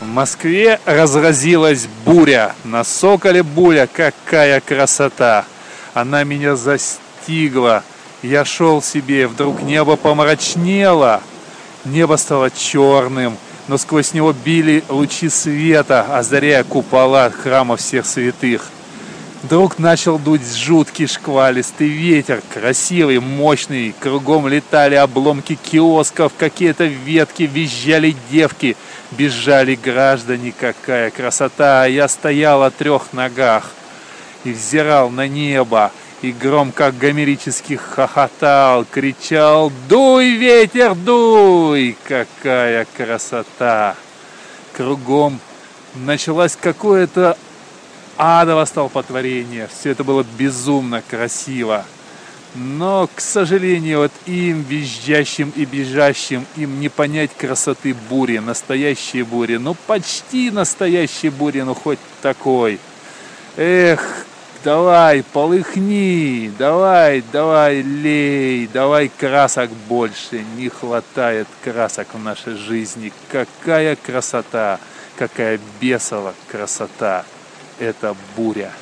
Москве разразилась буря. На Соколе буря, какая красота! Она меня застигла. Я шел себе, вдруг небо помрачнело. Небо стало черным, но сквозь него били лучи света, озаряя купола храма всех святых. Вдруг начал дуть жуткий шквалистый ветер, красивый, мощный. Кругом летали обломки киосков, какие-то ветки, визжали девки, бежали граждане. Какая красота! Я стоял о трех ногах и взирал на небо, и громко гомерически хохотал, кричал «Дуй, ветер, дуй!» Какая красота! Кругом началось какое-то адово столпотворение. Все это было безумно красиво. Но, к сожалению, вот им, визжащим и бежащим, им не понять красоты бури, настоящей бури. Ну, почти настоящей бури, ну, хоть такой. Эх, давай, полыхни, давай, давай, лей, давай красок больше. Не хватает красок в нашей жизни. Какая красота, какая бесова красота это буря.